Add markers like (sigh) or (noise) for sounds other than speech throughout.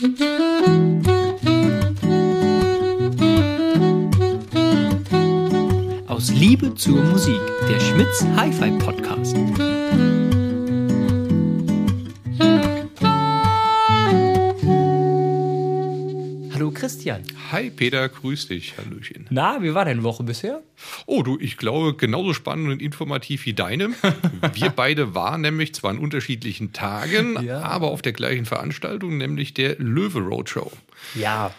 Aus Liebe zur Musik, der Schmitz Hi-Fi Podcast. Christian. Hi Peter, grüß dich. Hallöchen. Na, wie war deine Woche bisher? Oh, du, ich glaube, genauso spannend und informativ wie deine. (laughs) Wir beide waren nämlich zwar an unterschiedlichen Tagen, Ja. aber auf der gleichen Veranstaltung, nämlich der Löwe Roadshow. Ja.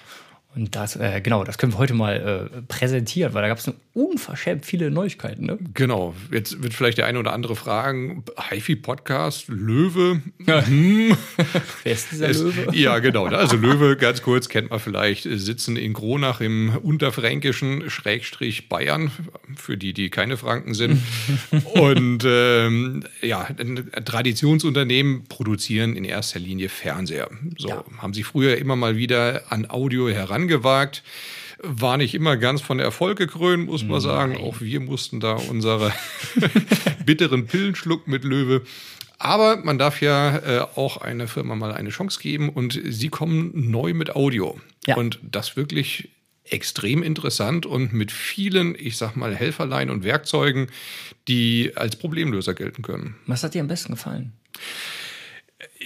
Und das, äh, genau, das können wir heute mal äh, präsentieren, weil da gab es unverschämt viele Neuigkeiten. Ne? Genau, jetzt wird vielleicht der eine oder andere fragen, HiFi-Podcast, Löwe, (laughs) Wer ist dieser Es- Löwe? Ja, genau. Also Löwe, ganz kurz, kennt man vielleicht, sitzen in Gronach im unterfränkischen Schrägstrich Bayern, für die, die keine Franken sind. (laughs) Und ähm, ja, Traditionsunternehmen produzieren in erster Linie Fernseher. So, Ja. haben sie früher immer mal wieder an Audio herangewagt. War nicht immer ganz von Erfolg gekrönt, muss man sagen. Auch wir mussten da unsere (laughs) bitteren Pillen schlucken mit Löwe. Aber man darf ja äh, auch einer Firma mal eine Chance geben und sie kommen neu mit Audio. Ja. Und das wirklich extrem interessant und mit vielen, ich sag mal, Helferlein und Werkzeugen, die als Problemlöser gelten können. Was hat dir am besten gefallen?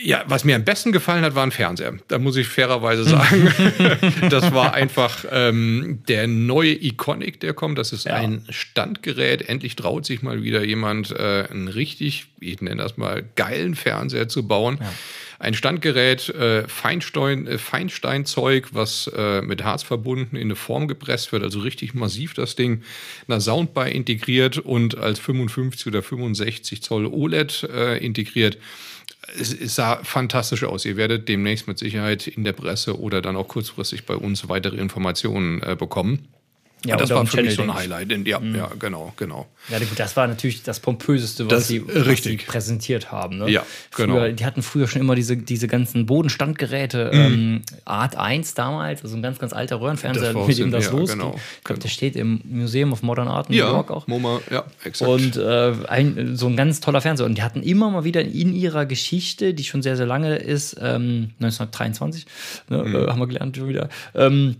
Ja, was mir am besten gefallen hat, war ein Fernseher. Da muss ich fairerweise sagen. (laughs) das war einfach ähm, der neue Iconic, der kommt. Das ist Ja. ein Standgerät. Endlich traut sich mal wieder jemand, äh, einen richtig, ich nenne das mal, geilen Fernseher zu bauen. Ein Standgerät, äh, Feinstein, äh, Feinsteinzeug, was äh, mit Harz verbunden in eine Form gepresst wird, also richtig massiv das Ding, einer Soundbar integriert und als 55 oder 65 Zoll OLED äh, integriert es, sah fantastisch aus. Ihr werdet demnächst mit Sicherheit in der Presse oder dann auch kurzfristig bei uns weitere Informationen äh, bekommen. Ja, das war für mich so ein denke ich. Mhm. Highlight. Ja, ja, genau, genau. Ja, gut, das war natürlich das pompöseste, was, Das- sie, was richtig. sie präsentiert haben. Ne? Ja, genau. Früher, die hatten früher schon immer diese, diese ganzen Bodenstandgeräte, Mhm. ähm, Art 1 damals, also ein ganz, ganz alter Röhrenfernseher, mit dem das ja, losging. genau, ich glaube, der genau. steht im Museum of Modern Art in New York auch. MoMA, ja, exakt. Und äh, ein, so ein ganz toller Fernseher. Und die hatten immer mal wieder in ihrer Geschichte, die schon sehr, sehr lange ist, ähm, 1923, ne, Mhm. äh, haben wir gelernt schon wieder, ähm,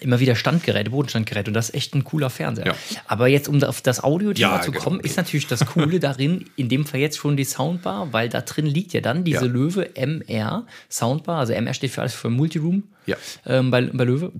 immer wieder Standgeräte, Bodenstandgeräte. Und das ist echt ein cooler Fernseher. Ja. Aber jetzt, um auf das Audiothema Ja, zu genau. kommen, ist natürlich das Coole (laughs) darin, in dem Fall jetzt schon die Soundbar, weil da drin liegt ja dann diese Ja. Löwe MR Soundbar. Also MR steht für alles für Multiroom Ja. ähm, bei, bei Löwe.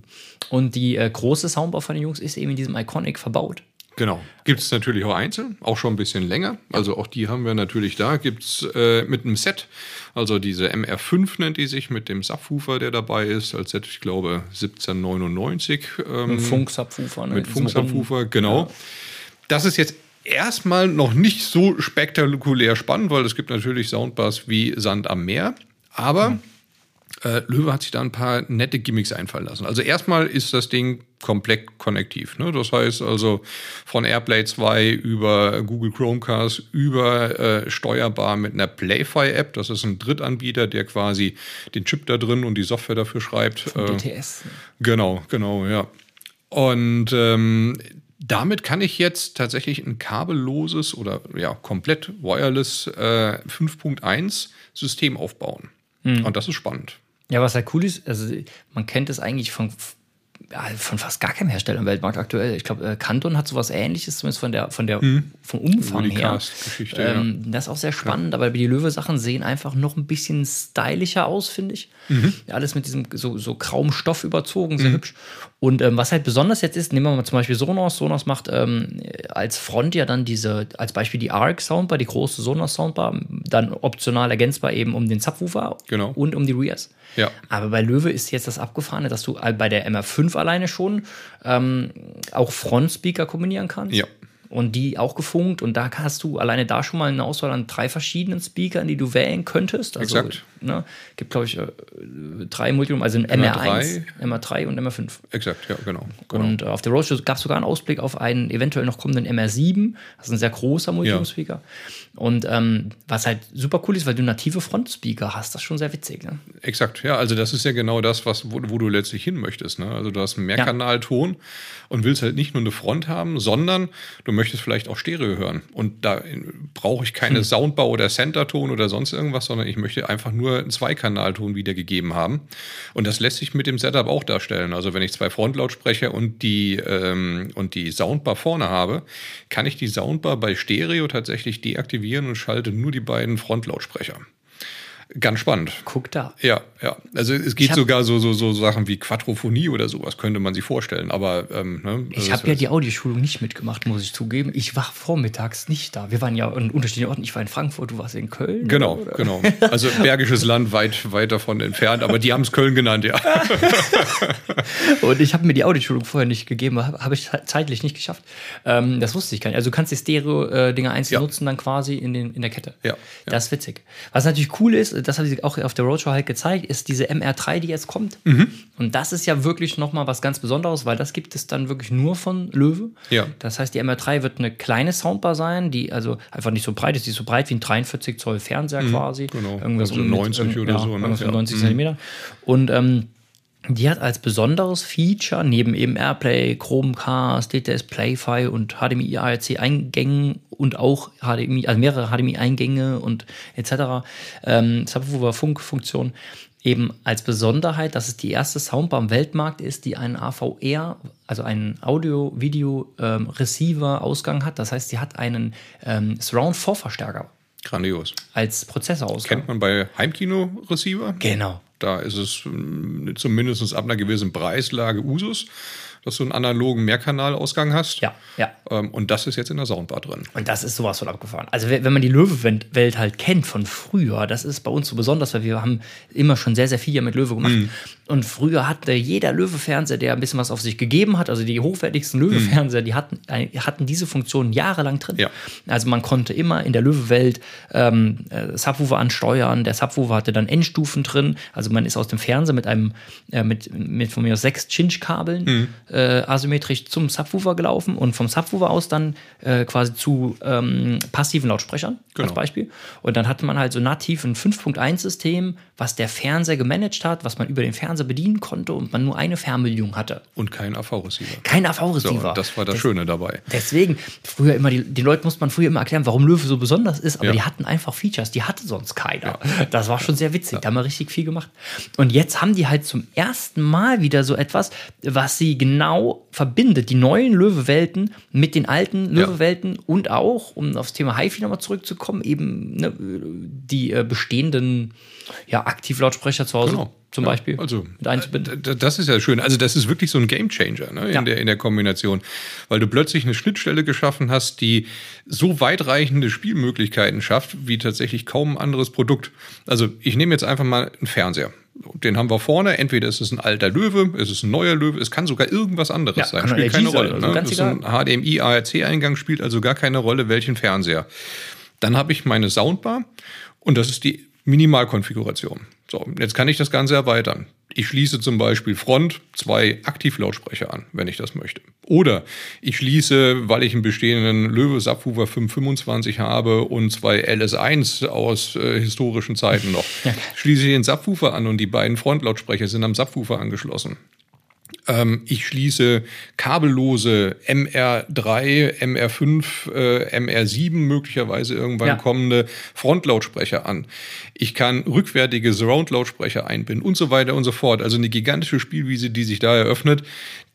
Und die äh, große Soundbar von den Jungs ist eben in diesem Iconic verbaut. Genau. Gibt es natürlich auch einzeln, auch schon ein bisschen länger. Also auch die haben wir natürlich da. Gibt es äh, mit einem Set, also diese MR5 nennt die sich, mit dem Subwoofer, der dabei ist, als Set, ich glaube, 1799. Ähm, Ein Funksubwoofer. Ne? mit Funksubwoofer, genau. Das ist jetzt erstmal noch nicht so spektakulär spannend, weil es gibt natürlich Soundbars wie Sand am Meer. Aber äh, Löwe hat sich da ein paar nette Gimmicks einfallen lassen. Also erstmal ist das Ding komplett konnektiv. Ne? Das heißt also von AirPlay 2 über Google Chromecast über äh, steuerbar mit einer Playfy-App. Das ist ein Drittanbieter, der quasi den Chip da drin und die Software dafür schreibt. Äh, DTS. Genau, genau, ja. Und ähm, damit kann ich jetzt tatsächlich ein kabelloses oder ja komplett wireless äh, 5.1 System aufbauen. Und das ist spannend. Ja, was halt cool ist, also man kennt es eigentlich von, ja, von fast gar keinem Hersteller im Weltmarkt aktuell. Ich glaube, äh, Canton hat sowas ähnliches, zumindest von der, von der, vom Umfang die her. Ähm, Das ist auch sehr spannend, aber die Löwe-Sachen sehen einfach noch ein bisschen stylischer aus, finde ich. Mhm. Ja, alles mit diesem so, so grauem Stoff überzogen, sehr hübsch. Und ähm, was halt besonders jetzt ist, nehmen wir mal zum Beispiel Sonos. Sonos macht ähm, als Front ja dann diese, als Beispiel die ARC Soundbar, die große Sonos Soundbar, dann optional ergänzbar eben um den Subwoofer Genau. und um die Rears. Ja. Aber bei Löwe ist jetzt das Abgefahrene, dass du bei der MR5 alleine schon ähm, auch Frontspeaker kombinieren kannst. Ja. Und die auch gefunkt. Und da hast du alleine da schon mal eine Auswahl an drei verschiedenen Speakern, die du wählen könntest. Also, Exakt. Ne, gibt, glaube ich, äh, drei Multiroom, also ein MR1, MR3. MR3 und MR5. Exakt, ja, genau. genau. Und äh, auf der Roadshow gab es sogar einen Ausblick auf einen eventuell noch kommenden MR7. Das ist ein sehr großer Multiroom-Speaker. Und ähm, was halt super cool ist, weil du native Frontspeaker hast, das ist schon sehr witzig. Ne? Exakt, ja, also das ist ja genau das, was, wo, wo du letztlich hin möchtest. Ne? Also du hast einen Mehrkanalton und willst halt nicht nur eine Front haben, sondern du möchtest vielleicht auch Stereo hören. Und da äh, brauche ich keine hm. Soundbar oder Center-Ton oder sonst irgendwas, sondern ich möchte einfach nur einen Zweikanalton wiedergegeben haben. Und das lässt sich mit dem Setup auch darstellen. Also wenn ich zwei Frontlautsprecher und die, ähm, und die Soundbar vorne habe, kann ich die Soundbar bei Stereo tatsächlich deaktivieren und schalte nur die beiden Frontlautsprecher. Ganz spannend. Guck da. Ja, ja. Also es geht sogar so, so, so Sachen wie Quadrophonie oder sowas, könnte man sich vorstellen. Aber ähm, ne, also ich habe ja die Audioschulung nicht mitgemacht, muss ich zugeben. Ich war vormittags nicht da. Wir waren ja an unterschiedlichen Orten. Ich war in Frankfurt, du warst in Köln. Genau, oder? genau. Also (laughs) Bergisches Land weit, weit davon entfernt, aber die haben es Köln genannt, ja. (laughs) Und ich habe mir die Audioschulung vorher nicht gegeben, habe hab ich zeitlich nicht geschafft. Ähm, das wusste ich gar nicht. Also du kannst die Stereo-Dinger einzeln ja. nutzen, dann quasi in, den, in der Kette. Ja. Das ist witzig. Was natürlich cool ist, das habe ich auch auf der Roadshow halt gezeigt, ist diese MR3, die jetzt kommt. Mhm. Und das ist ja wirklich nochmal was ganz Besonderes, weil das gibt es dann wirklich nur von Löwe. Ja. Das heißt, die MR3 wird eine kleine Soundbar sein, die also einfach nicht so breit ist, die ist so breit wie ein 43 Zoll Fernseher mhm. quasi. Genau. Irgendwas also um 90 mit, oder ja, so. Ne? Ja. 90 mhm. Zentimeter. Und ähm, die hat als besonderes Feature neben eben Airplay, Chromecast, DTS Playfi und HDMI ARC Eingängen und auch HDMI, also mehrere HDMI Eingänge und etc. Ähm, Subwoofer Funkfunktion eben als Besonderheit, dass es die erste Soundbar im Weltmarkt ist, die einen AVR, also einen Audio-Video-Receiver-Ausgang ähm, hat. Das heißt, sie hat einen ähm, Surround-4-Verstärker. Grandios. Als Prozessorausgang. Kennt man bei Heimkino-Receiver? Genau. Da ist es mm, zumindest ab einer gewissen Preislage Usus dass du einen analogen Mehrkanalausgang hast. Ja, ja. Ähm, und das ist jetzt in der Soundbar drin. Und das ist sowas von abgefahren. Also wenn man die Löwe-Welt halt kennt von früher, das ist bei uns so besonders, weil wir haben immer schon sehr, sehr viel mit Löwe gemacht. Mhm. Und früher hatte jeder Löwe-Fernseher, der ein bisschen was auf sich gegeben hat, also die hochwertigsten Löwe-Fernseher, mhm. die hatten, hatten diese Funktion jahrelang drin. Ja. Also man konnte immer in der Löwe-Welt ähm, äh, Subwoofer ansteuern. Der Subwoofer hatte dann Endstufen drin. Also man ist aus dem Fernseher mit einem, äh, mit, mit von mir aus sechs Chinch-Kabeln mhm äh, asymmetrisch zum Subwoofer gelaufen und vom Subwoofer aus dann äh, quasi zu ähm, passiven Lautsprechern genau. als Beispiel. Und dann hatte man halt so nativ ein 5.1-System, was der Fernseher gemanagt hat, was man über den Fernseher bedienen konnte und man nur eine Fernbedienung hatte. Und kein AV-Receiver. Kein AV-Receiver. So, das war das Des Schöne dabei. Deswegen, früher immer, die, die Leute musste man früher immer erklären, warum Löwe so besonders ist, aber ja. die hatten einfach Features, die hatte sonst keiner. Ja. Das war schon sehr witzig, ja. da haben wir richtig viel gemacht. Und jetzt haben die halt zum ersten Mal wieder so etwas, was sie genau verbindet, die neuen Löwewelten mit den alten Löwewelten und auch, um aufs Thema HiFi nochmal zurückzukommen, eben ne, die äh, bestehenden ja, Aktivlautsprecher zu Hause genau. Zum ja, Beispiel also, mit einzubinden. Das ist ja schön. Also das ist wirklich so ein Gamechanger ne, in, ja. der, in der Kombination, weil du plötzlich eine Schnittstelle geschaffen hast, die so weitreichende Spielmöglichkeiten schafft, wie tatsächlich kaum ein anderes Produkt. Also ich nehme jetzt einfach mal einen Fernseher. Den haben wir vorne. Entweder ist es ein alter Löwe, ist es ein neuer Löwe, es kann sogar irgendwas anderes ja, sein. Spielt keine Rolle. Also ne? Ist ein HDMI-ARC-Eingang, spielt also gar keine Rolle, welchen Fernseher. Dann habe ich meine Soundbar und das ist die Minimalkonfiguration. So, jetzt kann ich das Ganze erweitern. Ich schließe zum Beispiel Front zwei Aktivlautsprecher an, wenn ich das möchte. Oder ich schließe, weil ich einen bestehenden Löwe Subwoofer 525 habe und zwei LS1 aus äh, historischen Zeiten noch, schließe ich den Subwoofer an und die beiden Frontlautsprecher sind am Subwoofer angeschlossen. Ähm, ich schließe kabellose MR3, MR5, äh, MR7 möglicherweise irgendwann ja. kommende Frontlautsprecher an. Ich kann rückwärtige Surround-Lautsprecher einbinden und so weiter und so fort. Also eine gigantische Spielwiese, die sich da eröffnet,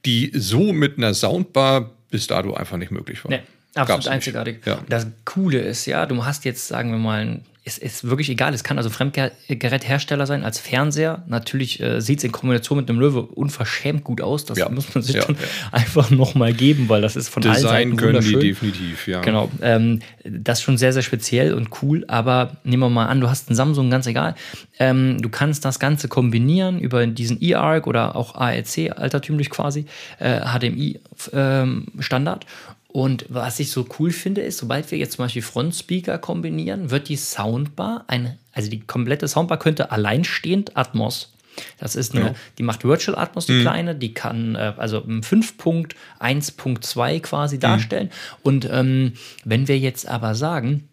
die so mit einer Soundbar bis dato einfach nicht möglich war. Nee, absolut einzigartig. Ja. Das Coole ist ja, du hast jetzt, sagen wir mal, ein es ist wirklich egal. Es kann also Fremdgeräthersteller sein als Fernseher. Natürlich äh, sieht es in Kombination mit einem Löwe unverschämt gut aus. Das ja. muss man sich ja, dann ja. einfach nochmal geben, weil das ist von Design allen Seiten können die definitiv, ja. Genau. Ähm, das ist schon sehr, sehr speziell und cool. Aber nehmen wir mal an, du hast einen Samsung, ganz egal. Ähm, du kannst das Ganze kombinieren über diesen eARC oder auch ARC, altertümlich quasi, äh, HDMI-Standard. Ähm, und was ich so cool finde, ist, sobald wir jetzt zum Beispiel Frontspeaker kombinieren, wird die Soundbar, ein, also die komplette Soundbar könnte alleinstehend Atmos. Das ist eine, ja. die macht Virtual Atmos, die mhm. kleine, die kann äh, also 5.1.2 quasi darstellen. Mhm. Und ähm, wenn wir jetzt aber sagen,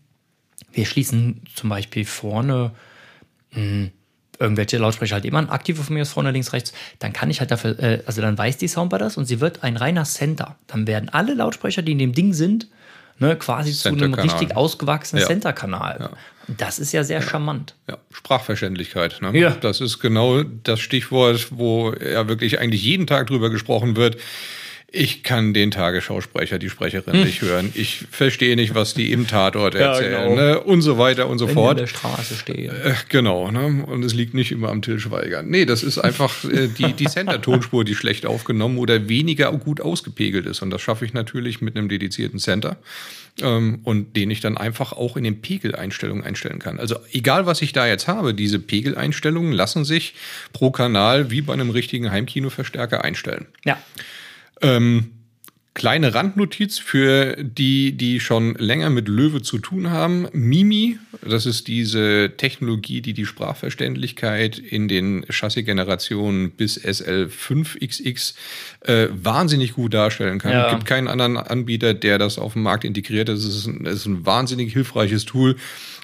wir schließen zum Beispiel vorne mh, hm, irgendwelche Lautsprecher halt immer ein aktive von mir aus vorne, links, rechts, dann kann ich halt dafür, äh, also dann weiß die Soundbar das und sie wird ein reiner Center. Dann werden alle Lautsprecher, die in dem Ding sind, ne, quasi zu einem richtig ausgewachsenen ja. Center-Kanal. Ja. Das ist ja sehr charmant. Ja, Sprachverständlichkeit. Ne? Ja. Das ist genau das Stichwort, wo ja wirklich eigentlich jeden Tag drüber gesprochen wird. Ich kann den Tagesschausprecher, die Sprecherin hm. nicht hören. Ich verstehe nicht, was die im Tatort (laughs) erzählen. Ja, genau. ne? Und so weiter und so Wenn fort. in der Straße stehen. Äh, genau. Ne? Und es liegt nicht immer am Till Schweiger. Nee, das ist einfach äh, die, die Center-Tonspur, die schlecht aufgenommen oder weniger gut ausgepegelt ist. Und das schaffe ich natürlich mit einem dedizierten Center. Ähm, und den ich dann einfach auch in den Pegeleinstellungen einstellen kann. Also egal, was ich da jetzt habe, diese Pegeleinstellungen lassen sich pro Kanal wie bei einem richtigen Heimkinoverstärker einstellen. Ja. Ähm, kleine Randnotiz für die, die schon länger mit Löwe zu tun haben. Mimi, das ist diese Technologie, die die Sprachverständlichkeit in den Chassis-Generationen bis SL5XX äh, wahnsinnig gut darstellen kann. Ja. Es gibt keinen anderen Anbieter, der das auf dem Markt integriert. Das ist ein, das ist ein wahnsinnig hilfreiches Tool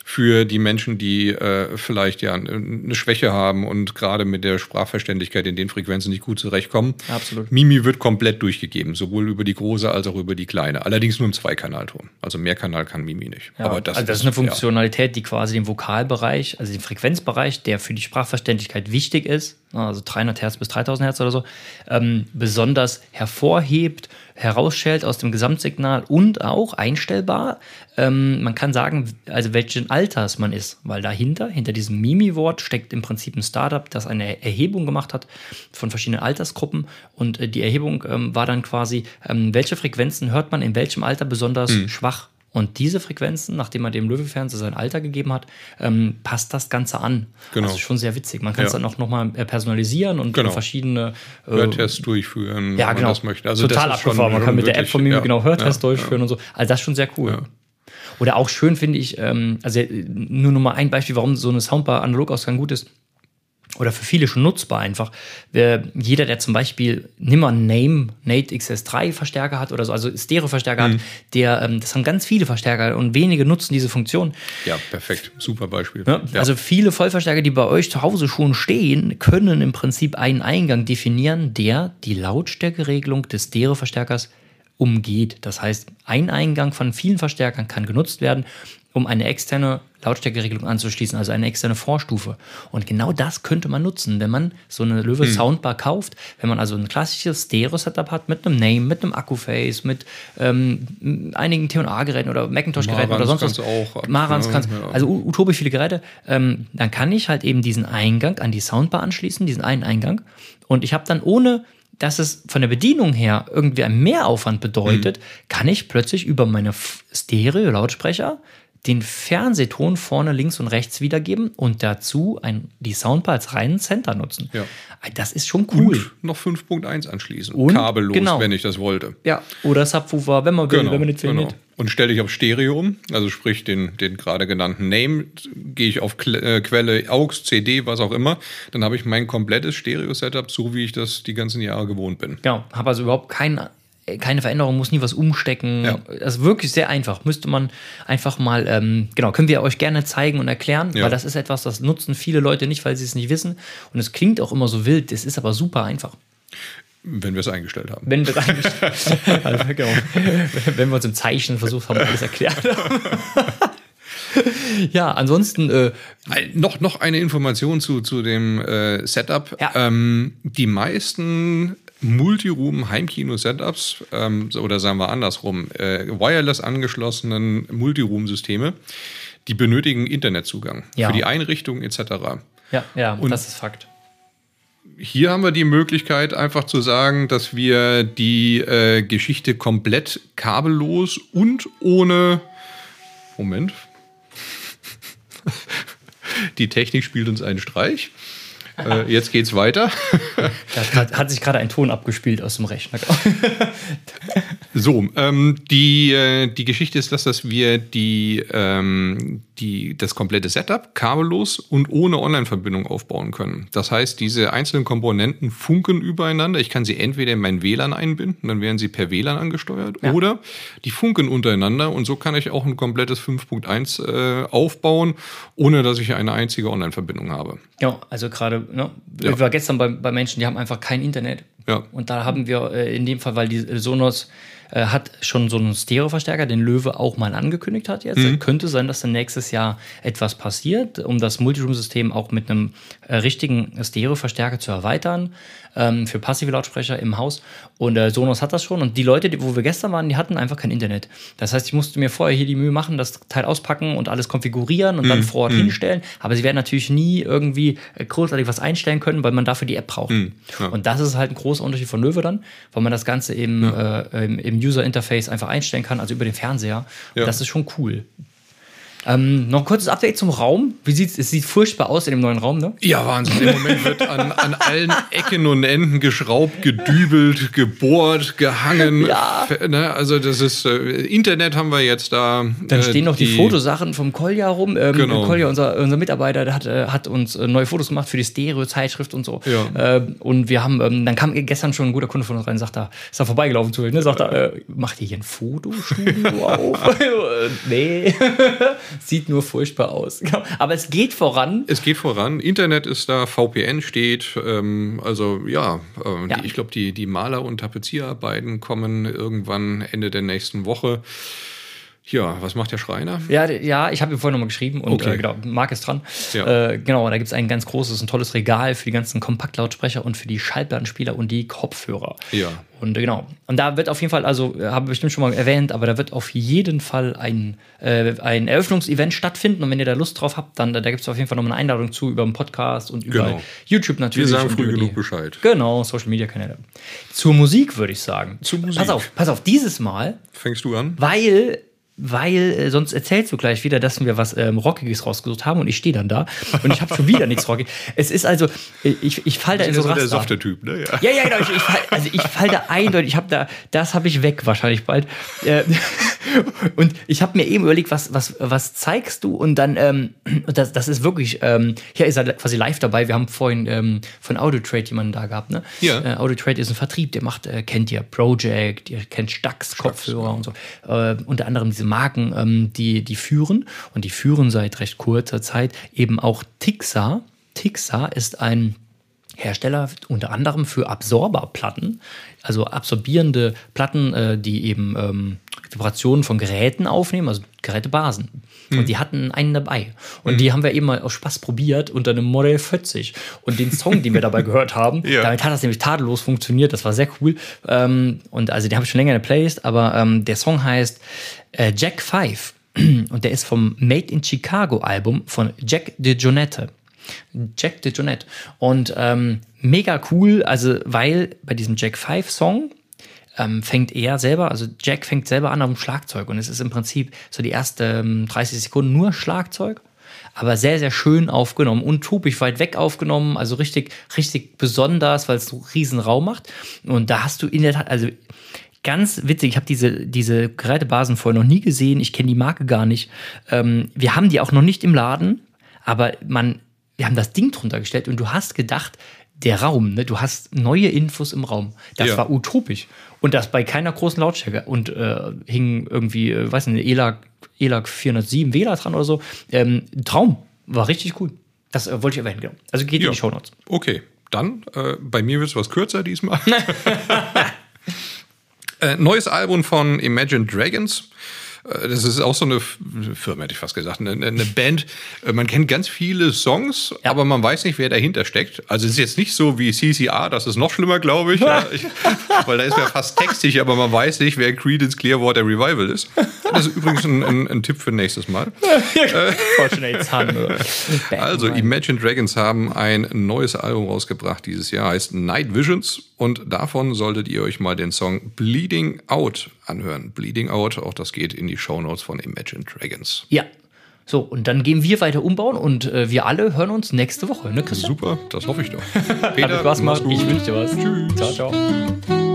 für die Menschen, die äh, vielleicht ja eine Schwäche haben und gerade mit der Sprachverständlichkeit in den Frequenzen nicht gut zurechtkommen. Absolut. Mimi wird komplett durchgegeben, sowohl über die große als auch über die kleine. Allerdings nur im Zweikanalton. Also Mehrkanal kann Mimi nicht. Ja, Aber das, also das ist eine Funktionalität, ja. die quasi den Vokalbereich, also den Frequenzbereich, der für die Sprachverständlichkeit wichtig ist, also 300 Hertz bis 3000 Hertz oder so, ähm, besonders hervorhebt herausschält aus dem Gesamtsignal und auch einstellbar. Ähm, man kann sagen, also welchen Alters man ist, weil dahinter, hinter diesem Mimi-Wort steckt im Prinzip ein Startup, das eine Erhebung gemacht hat von verschiedenen Altersgruppen und äh, die Erhebung ähm, war dann quasi, ähm, welche Frequenzen hört man in welchem Alter besonders mhm. schwach und diese Frequenzen, nachdem man dem Löwefernseher sein Alter gegeben hat, ähm, passt das Ganze an. Genau. Also schon sehr witzig. Man kann es ja. dann auch nochmal äh, personalisieren und genau. verschiedene äh, Hörtests durchführen, ja, genau. man das möchte. Also Total abgefahren. Man kann mit der App von mir ja. genau Hörtests durchführen und so. Also das ist schon sehr cool. Oder auch schön finde ich, ähm, also äh, nur noch mal ein Beispiel, warum so eine Soundbar-Analogausgang gut ist oder für viele schon nutzbar einfach. Jeder, der zum Beispiel nimmer Name Nate XS3 Verstärker hat oder so, also Stereo-Verstärker mhm. hat, der, ähm, das haben ganz viele Verstärker und wenige nutzen diese Funktion. Ja, perfekt. Super Beispiel. Ja, ja. Also viele Vollverstärker, die bei euch zu Hause schon stehen, können im Prinzip einen Eingang definieren, der die Lautstärkeregelung des Stereo-Verstärkers umgeht. Das heißt, ein Eingang von vielen Verstärkern kann genutzt werden, um eine externe Lautstärkeregelung anzuschließen, also eine externe Vorstufe. Und genau das könnte man nutzen, wenn man so eine Löwe hm. Soundbar kauft, wenn man also ein klassisches Stereo-Setup hat mit einem Name, mit einem Akkuface, mit ähm, einigen T&A-Geräten oder Macintosh-Geräten oder sonst was. Auch Marans kannst, ja. also utopisch viele Geräte. Ähm, dann kann ich halt eben diesen Eingang an die Soundbar anschließen, diesen einen Eingang. Und ich habe dann ohne dass es von der Bedienung her irgendwie ein Mehraufwand bedeutet, mhm. kann ich plötzlich über meine Stereo-Lautsprecher den Fernsehton vorne links und rechts wiedergeben und dazu ein, die Soundbar als reinen Center nutzen. Ja. Das ist schon cool. Und noch 5.1 anschließen. Und, Kabellos, genau. wenn ich das wollte. Ja, oder Subwoofer, wenn man will, genau, wenn man nicht will. Genau. Und stelle ich auf Stereo um, also sprich den, den gerade genannten Name, gehe ich auf äh, Quelle AUX, CD, was auch immer, dann habe ich mein komplettes Stereo-Setup, so wie ich das die ganzen Jahre gewohnt bin. Genau, habe also überhaupt keinen keine Veränderung, muss nie was umstecken. Ja. Das ist wirklich sehr einfach. Müsste man einfach mal, ähm, genau, können wir euch gerne zeigen und erklären, ja. weil das ist etwas, das nutzen viele Leute nicht, weil sie es nicht wissen. Und es klingt auch immer so wild, es ist aber super einfach. Wenn wir es eingestellt haben. Wenn wir es eingestellt (laughs) haben. also, genau. Wenn wir uns im Zeichnen versucht haben, alles erklärt ja, ansonsten. Äh, noch, noch eine Information zu, zu dem äh, Setup. Ja. Ähm, die meisten Multiroom-Heimkino-Setups ähm, oder sagen wir andersrum, äh, wireless angeschlossenen Multiroom-Systeme, die benötigen Internetzugang ja. für die Einrichtung etc. Ja, ja, Und das ist Fakt. Hier haben wir die Möglichkeit, einfach zu sagen, dass wir die äh, Geschichte komplett kabellos und ohne. Moment. (laughs) die Technik spielt uns einen Streich. Äh, jetzt geht's weiter. da hat, sich gerade ein Ton abgespielt aus dem Rechner. (laughs) so, ähm, die, äh, die Geschichte ist das, dass wir die, ähm, die, das komplette Setup kabellos und ohne Online-Verbindung aufbauen können. Das heißt, diese einzelnen Komponenten funken übereinander. Ich kann sie entweder in mein WLAN einbinden, dann werden sie per WLAN angesteuert, ja. oder die funken untereinander und so kann ich auch ein komplettes 5.1 äh, aufbauen, ohne dass ich eine einzige Online-Verbindung habe. Ja, also gerade, ne, ja. ich war gestern bei, bei Menschen, die haben einfach kein Internet. Ja. Und da haben wir äh, in dem Fall, weil die Sonos äh, hat schon so einen Stereoverstärker, den Löwe auch mal angekündigt hat jetzt. Mhm. Könnte sein, dass dann nächstes Jahr etwas passiert, um das Multiroom-System auch mit einem äh, richtigen Stereoverstärker zu erweitern ähm, für passive Lautsprecher im Haus. Und äh, Sonos hat das schon. Und die Leute, die, wo wir gestern waren, die hatten einfach kein Internet. Das heißt, ich musste mir vorher hier die Mühe machen, das Teil auspacken und alles konfigurieren und mm, dann vor Ort mm. hinstellen. Aber sie werden natürlich nie irgendwie äh, großartig was einstellen können, weil man dafür die App braucht. Mm, ja. Und das ist halt ein großer Unterschied von Löwe dann, weil man das Ganze eben ja. äh, im, im User-Interface einfach einstellen kann, also über den Fernseher. Ja. das ist schon cool. Ähm, noch ein kurzes Update zum Raum. Wie sieht's? Es sieht furchtbar aus in dem neuen Raum, ne? Ja, Wahnsinn. Im Moment wird an, an allen Ecken und Enden geschraubt, gedübelt, gebohrt, gehangen. Ja. Ne? Also das ist äh, Internet haben wir jetzt da. Dann äh, stehen noch die, die Fotosachen vom Kolja rum. Ähm, genau. Kolja, unser, unser Mitarbeiter, der hat, äh, hat uns äh, neue Fotos gemacht für die Stereo-Zeitschrift und so. Ja. Äh, und wir haben, ähm, dann kam gestern schon ein guter Kunde von uns rein, sagt da, ist da vorbeigelaufen zu, ne? Sagt er, äh, macht ihr hier ein Fotostudio (laughs) auf? (laughs) nee. (laughs) sieht nur furchtbar aus. (laughs) Aber es geht voran. Es geht voran. Internet ist da, VPN steht. Ähm, also ja, äh, ja. Die, ich glaube, die, die Maler- und Tapezierarbeiten kommen irgendwann Ende der nächsten Woche. Ja, was macht der Schreiner? Ja, ja ich habe ihm vorhin nochmal geschrieben und okay. äh, genau, Marc ist dran. Ja. Äh, genau, da gibt es ein ganz großes, ein tolles Regal für die ganzen Kompaktlautsprecher und für die Schallplattenspieler und die Kopfhörer. Ja. Und äh, genau. Und da wird auf jeden Fall, also äh, habe ich bestimmt schon mal erwähnt, aber da wird auf jeden Fall ein, äh, ein Eröffnungsevent stattfinden. Und wenn ihr da Lust drauf habt, dann da gibt es auf jeden Fall nochmal eine Einladung zu über einen Podcast und über genau. YouTube natürlich. Wir sagen früh genug Bescheid. Genau, Social Media Kanäle. Zur Musik würde ich sagen. Zur Musik. Pass auf, pass auf, dieses Mal. Fängst du an? Weil weil äh, sonst erzählst du gleich wieder, dass wir was ähm, Rockiges rausgesucht haben und ich stehe dann da und ich habe schon wieder nichts Rockiges. Es ist also, ich, ich fall da in so ein der softe Typ, ne? Ja, ja, ja genau. Ich, ich fall, also ich fall da eindeutig, ich habe da, das habe ich weg wahrscheinlich bald. Äh, (laughs) und ich habe mir eben überlegt, was, was, was zeigst du? Und dann, ähm, das, das ist wirklich, ähm, hier ist er quasi live dabei. Wir haben vorhin ähm, von Autotrade jemanden da gehabt, ne? Ja. Äh, Autotrade ist ein Vertrieb, der macht, äh, kennt ihr Project, ihr kennt Stax Kopfhörer und so. Äh, unter anderem diese Marken, ähm, die, die führen und die führen seit recht kurzer Zeit eben auch Tixa. Tixa ist ein Hersteller unter anderem für Absorberplatten, also absorbierende Platten, äh, die eben ähm, Vibrationen von Geräten aufnehmen, also Gerätebasen. Mhm. Und hm. die hatten einen dabei. Und mhm. die haben wir eben mal aus Spaß probiert unter einem Modell 40. Und den Song, den wir dabei (laughs) gehört haben, ja. damit hat das nämlich tadellos funktioniert. Das war sehr cool. Ähm, und also den habe ich schon länger in der Playlist, aber ähm, der Song heißt äh, Jack 5. (clears throat) Und der ist vom Made in Chicago Album von Jack DeJohnette. Jack DeJohnette. Und ähm, mega cool, also weil bei diesem Jack 5 Song ähm, fängt er selber, also Jack fängt selber an dem Schlagzeug und es ist im Prinzip so die ersten 30 Sekunden nur Schlagzeug, aber sehr, sehr schön aufgenommen, untypisch weit weg aufgenommen, also richtig, richtig besonders, weil es so riesen Raum macht. Und da hast du in der Tat, also ganz witzig, ich habe diese, diese Gerätebasen vorher noch nie gesehen, ich kenne die Marke gar nicht. Ähm, wir haben die auch noch nicht im Laden, aber man, wir haben das Ding drunter gestellt und du hast gedacht, der Raum, ne? du hast neue Infos im Raum. Das ja. war utopisch. Und das bei keiner großen Lautstärke. Und äh, hing irgendwie, äh, weiß nicht, ELAC, ELAC 407 WLA dran oder so. Ähm, Traum. War richtig cool. Das äh, wollte ich erwähnen, genau. Also geht ja. in die Show Notes. Okay, dann, äh, bei mir wird es was kürzer diesmal. (laughs) (laughs) Äh, neues Album von Imagine Dragons. Äh, das ist auch so eine Firma, hätte ich fast gesagt, eine, eine Band. Äh, man kennt ganz viele Songs, ja. aber man weiß nicht, wer dahinter steckt. Also es ist jetzt nicht so wie CCR, das ist noch schlimmer, glaube ich, ja, ich weil da ist ja fast textig, aber man weiß nicht, wer Creedence Clearwater Revival ist. Das ist übrigens ein, ein, ein Tipp für nächstes Mal. also Imagine Dragons haben ein neues Album rausgebracht dieses Jahr, heißt Night Visions und davon solltet ihr euch mal den Song Bleeding Out anhören. Bleeding Out, auch das geht in die Show Notes von Imagine Dragons. Ja, So, und dann gehen wir weiter umbauen und äh, wir alle hören uns nächste Woche, ne, Christian? Super, das hoffe ich doch. (laughs) Hat Spaß gemacht. Ich wünsche dir was. Tschüss. Ciao, ciao.